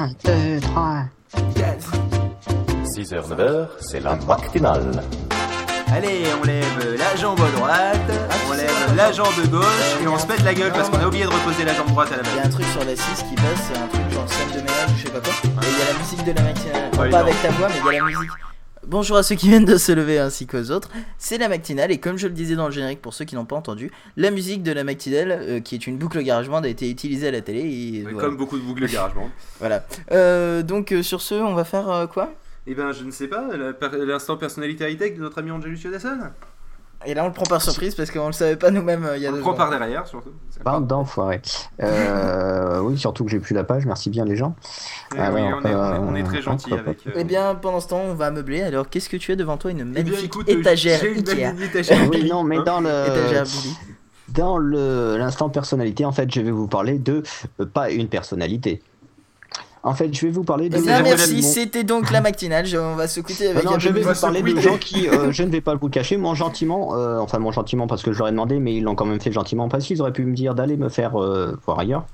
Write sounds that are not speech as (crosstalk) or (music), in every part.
1, 2, 3. 6h, 9h, c'est la matinale. Allez, on lève la jambe à droite, on lève la jambe gauche et on se pète la gueule parce qu'on a oublié de reposer la jambe droite à la Il y a base. un truc sur la 6 qui passe, c'est un truc genre scène de ménage ou je sais pas quoi. Et il y a la musique de la matinale. Ouais, pas non. avec ta voix, mais il y a la musique. Bonjour à ceux qui viennent de se lever ainsi qu'aux autres. C'est la matinale et comme je le disais dans le générique pour ceux qui n'ont pas entendu, la musique de la matinale, euh, qui est une boucle GarageBand, a été utilisée à la télé. Et voilà. Comme beaucoup de boucles de garage band. Voilà. Euh, donc euh, sur ce, on va faire quoi? Eh ben, je ne sais pas, l'instant personnalité high-tech de notre ami Angelus Yodasson? Et là on le prend par surprise parce qu'on le savait pas nous-mêmes euh, il y a On deux le prend par derrière surtout. Bande d'enfoirés. Euh, oui, surtout que j'ai plus la page, merci bien les gens. Eh oui, on, est, on est- on est euh, très gentil avec. euh, Eh bien pendant ce temps on va meubler. Alors qu'est-ce que tu as devant toi? Une eh bien, magnifique écoute, étagère j'ai une Ikea. magnifique étagère Oui, non, mais hein. dans le Étagère dans le l'instant personnalité, en fait, je vais vous parler de euh, pas une personnalité. En fait, je vais vous parler de. Désolé, merci, mon- c'était donc la matinale. Je- on va s'écouter avec Non, un je vais vous se parler de quitter. (laughs) gens qui, euh, je ne vais pas vous le cacher, m'ont gentiment, euh, enfin m'ont gentiment parce que je leur ai demandé, mais ils l'ont quand même fait gentiment parce qu'ils auraient pu me dire d'aller me faire euh, voir ailleurs,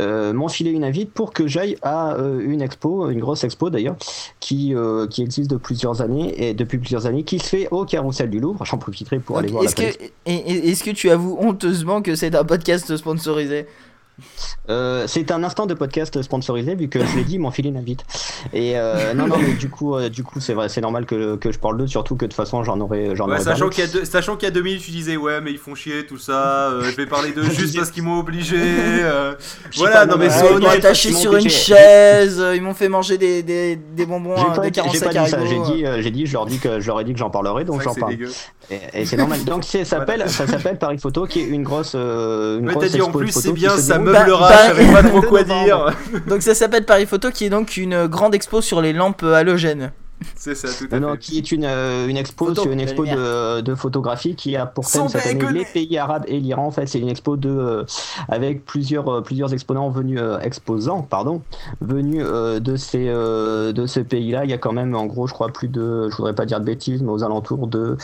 m'ont filé une invite pour que j'aille à une expo, une grosse expo d'ailleurs, qui, qui existe de plusieurs années et depuis plusieurs années, qui se fait au Carrousel du Louvre. J'en profiterai pour aller voir la Est-ce que, est-ce que tu avoues honteusement que c'est un podcast sponsorisé? Euh, c'est un instant de podcast sponsorisé vu que je l'ai dit, ils m'ont filé une invite. Et euh, non, non, mais du coup, euh, du coup, c'est vrai, c'est normal que, que je parle d'eux, surtout que de toute façon, j'en aurais, j'en Ouais, sachant qu'il y, a deux- sachant qu'il y a deux minutes, tu disais ouais, mais ils font chier, tout ça. euh, je vais parler d'eux (laughs) juste parce qu'ils m'ont obligé. (laughs) euh, voilà, pas, non mais mais- Ils m'ont attaché sur une chaise, ils m'ont fait manger des, des, des bonbons, J'ai hein, pas, des dit- j'ai 45 pas dit ça, j'ai dit, euh, j'ai dit, je leur dis que je leur ai dit que j'en parlerai, donc j'en parle. Et, et c'est normal. Donc c'est- ça (laughs) s'appelle, ça s'appelle Paris Photo, qui est une grosse, une Ouais, grosse t'as dit en plus, c'est bien, ça meublera, Bah, je savais pas bah, trop quoi dire. Donc ça s'appelle Paris Photo, qui est donc une grande expo sur les lampes halogènes. (laughs) C'est ça, tout à Non, non, fait. qui est une, euh, une expo, Photo, une expo de, de photographie qui a pour thème cette année déconner. les pays arabes et l'Iran. En fait, c'est une expo de euh, avec plusieurs euh, plusieurs exposants venus euh, exposants pardon venus euh, de ces euh, de ces pays-là. Il y a quand même en gros, je crois plus de, je voudrais pas dire de bêtises, mais aux alentours de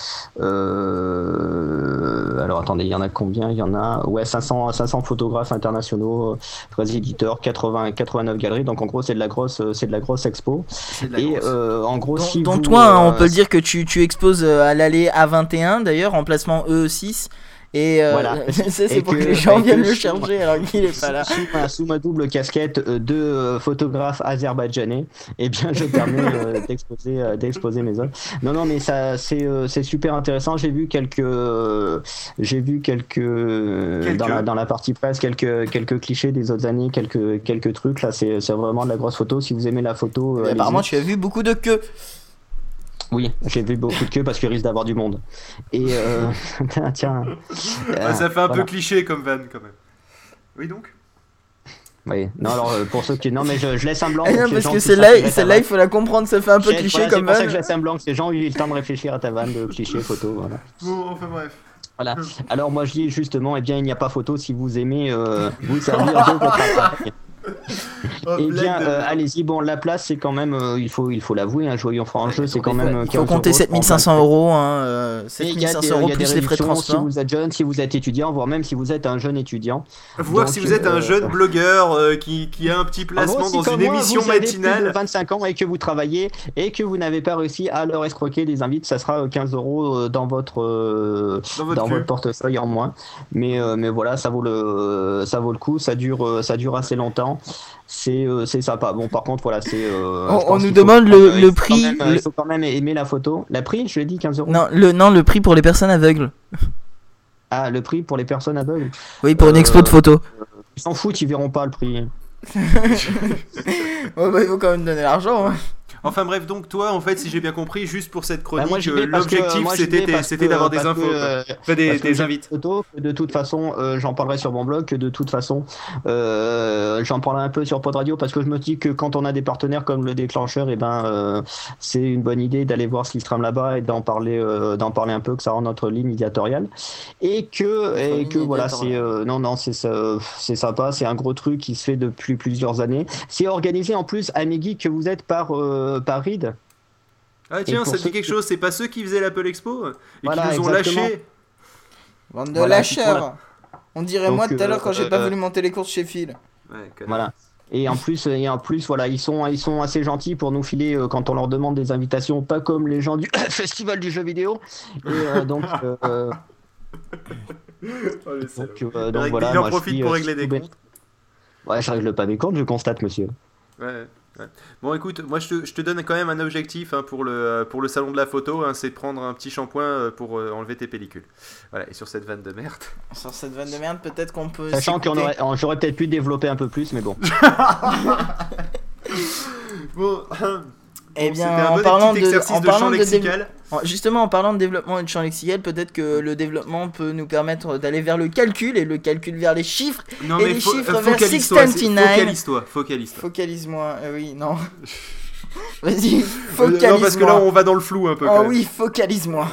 euh, alors attendez, il y en a combien? Il y en a ouais 500 500 photographes internationaux, euh, 13 éditeurs, 80 89 galeries. Donc en gros, c'est de la grosse c'est de la grosse expo. La Et grosse. euh, en gros, Dont, si dont vous, toi, hein, on euh, peut le dire que tu, tu exposes euh, à l'allée A21, d'ailleurs, emplacement E6. Et euh, Voilà. (laughs) c'est Et pour que, que- les gens viennent le sous- chercher alors qu'il est pas là. Sous ma, sous ma double casquette euh, de euh, photographe azerbaïdjanais, eh bien, je permets euh, (laughs) d'exposer, euh, d'exposer mes œuvres. Non, non, mais ça, c'est, euh, c'est super intéressant. J'ai vu quelques, euh, j'ai vu quelques, Quelques. dans la, dans la partie presse, quelques, quelques clichés des autres années, quelques, quelques trucs. Là, c'est, c'est vraiment de la grosse photo. Si vous aimez la photo, euh, apparemment, tu as vu beaucoup de queues. Oui, j'ai vu beaucoup de queues parce qu'il risque d'avoir du monde. Et euh, (laughs) tiens, tiens. Euh, ça fait un voilà. peu cliché comme van quand même. Oui donc? Oui. Non, alors euh, pour ceux qui, non, mais je, je laisse un blanc. (laughs) Ah non, les parce que qui celle-là, s'intéressent à celle-là, il faut la comprendre, ça fait un peu Voilà, cliché c'est comme pour ça van. que je laisse un blanc, que ces gens ont eu le temps de réfléchir à ta vanne de cliché photo. Voilà. Bon, enfin bref. Voilà. Alors moi je dis justement, eh bien il n'y a pas photo si vous aimez euh, vous servir de votre appareil. Eh bien euh, allez-y, bon la place c'est quand même, euh, il faut il faut l'avouer, un joyau franc jeu c'est quand même. euh, Il faut 15 compter euros, 7500 euros, hein, euh, Et il y a des, 7500 euros plus les frais de réductions si transport. vous êtes jeune, si vous êtes étudiant, voire même si vous êtes un jeune étudiant. Voir si vous êtes un euh, jeune blogueur euh, qui, qui a un petit En placement gros, si dans une moi, émission vous avez plus de matinale. 25 ans et que vous travaillez et que vous n'avez pas réussi à leur escroquer des invites, ça sera euh, 15 euros euh, dans votre euh, Dans votre dans votre portefeuille en moins. Mais euh, mais voilà, ça vaut le ça vaut le coup. Ça dure euh, ça dure assez longtemps. C'est euh, c'est sympa. Bon, par contre, voilà, c'est. euh, On- nous faut demande le- le prix, même, euh, le- Il faut quand même aimer la photo. La prix, je l'ai dit 15 euros. Non le, non, le prix pour les personnes aveugles. Ah, le prix pour les personnes aveugles. Oui, pour une Euh, expo de photos. Ils s'en foutent, ils verront pas le prix. (laughs) Ouais, bah, il faut quand même donner l'argent. hein. Enfin bref, donc toi, en fait, si j'ai bien compris, juste pour cette Bah, chronique, euh, que- l'objectif j'y c'était d'avoir des infos, que, euh, Enfin, des, invites. photo, de toute façon, euh, j'en parlerai sur mon blog, de toute façon, euh, j'en parlerai un peu sur Pod Radio parce que je me dis que quand on a des partenaires comme le déclencheur, et ben, euh, c'est une bonne idée d'aller voir ce qui se trame là-bas et d'en parler, euh, d'en parler un peu, que ça rend notre ligne éditoriale. Et que, et que voilà, c'est, euh, non, non, c'est, sympa, c'est un gros truc qui se fait depuis plusieurs années. C'est organisé en plus, à que vous êtes par, euh, par Reed. Ah tiens, ça dit quelque qui- chose, c'est pas ceux qui faisaient l'Apple Expo et Voilà, qui nous ont exactement. lâchés. Bande de Voilà, lâcheurs. voilà. On dirait Donc, moi tout à l'heure quand j'ai pas euh, voulu monter les courses chez Phil. Ouais. Voilà. Et en plus, et en plus, voilà, ils sont, ils sont assez gentils pour nous filer euh, quand on leur demande des invitations, pas comme les gens du (coughs) festival du jeu vidéo. Et euh, donc, euh, (laughs) donc, euh, donc Il voilà, en moi, je profite suis, pour euh, régler des comptes. Ouais, je règle pas mes comptes, je constate, monsieur. Ouais, ouais. Bon, écoute, moi je te, je te donne quand même un objectif hein, pour, le, pour le salon de la photo, hein, c'est de prendre un petit shampoing euh, pour euh, enlever tes pellicules. Voilà, et sur cette vanne de merde. (laughs) Sur cette vanne de merde, peut-être qu'on peut. Sachant qu'on aurait, j'aurais peut-être pu développer un peu plus, mais bon. (laughs) Bon, Eh bon, bien, c'était un en bon parlant petit de- exercice en de, parlant champ de lexical. En- Justement, en parlant de développement et de champ lexical, peut-être que le développement peut nous permettre d'aller vers le calcul et le calcul vers les chiffres. Non, Et mais les fo- chiffres euh, vers focalise-toi, c'est- 629. focalise-toi, focalise-toi. Focalise-moi. Euh, oui, non. (laughs) Vas-y, Euh, focalise-moi. Non, parce que là on va dans le flou un peu. Oh oui, focalise-moi.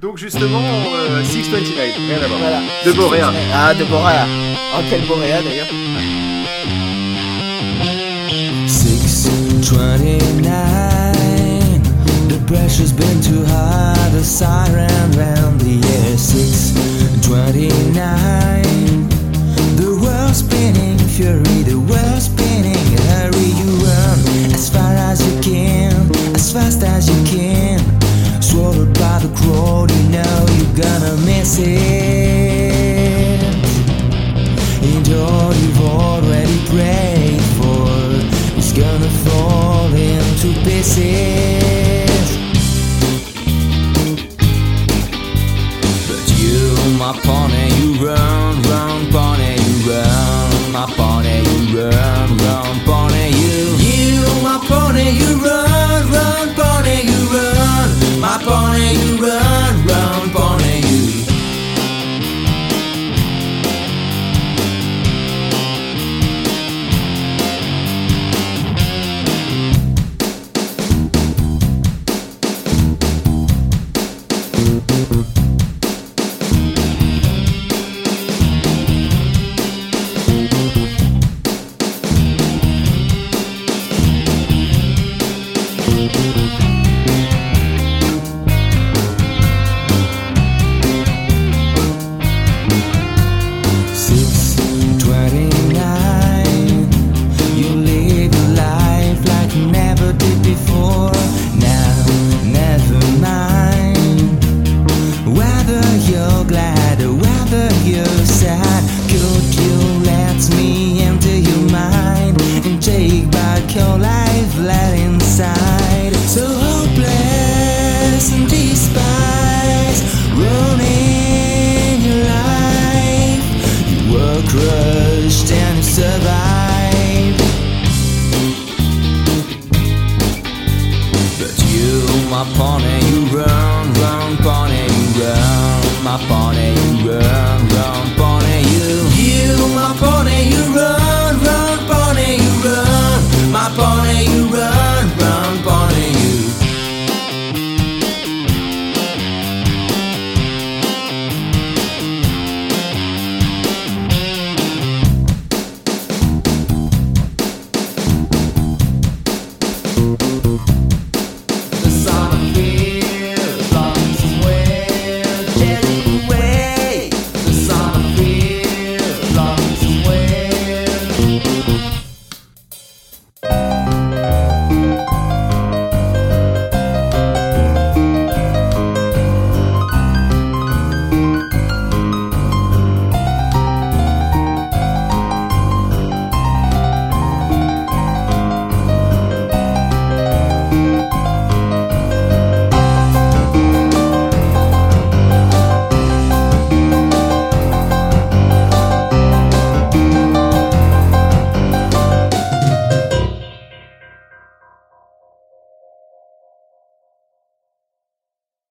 Donc justement, euh, 629, rien à voir. Voilà. De Boréa. Ah, de Boréa. Oh, quel Boréa d'ailleurs. Pressure's been too high. The siren round the air 629 The world's spinning fury The world's spinning. Hurry you run As far as you can As fast as you can. Swallowed by the crowd You know you're gonna miss it. And all you've already prayed for is gonna fall into pieces. Pony, you run, run, pony, you run, my pony, you run, run, pony,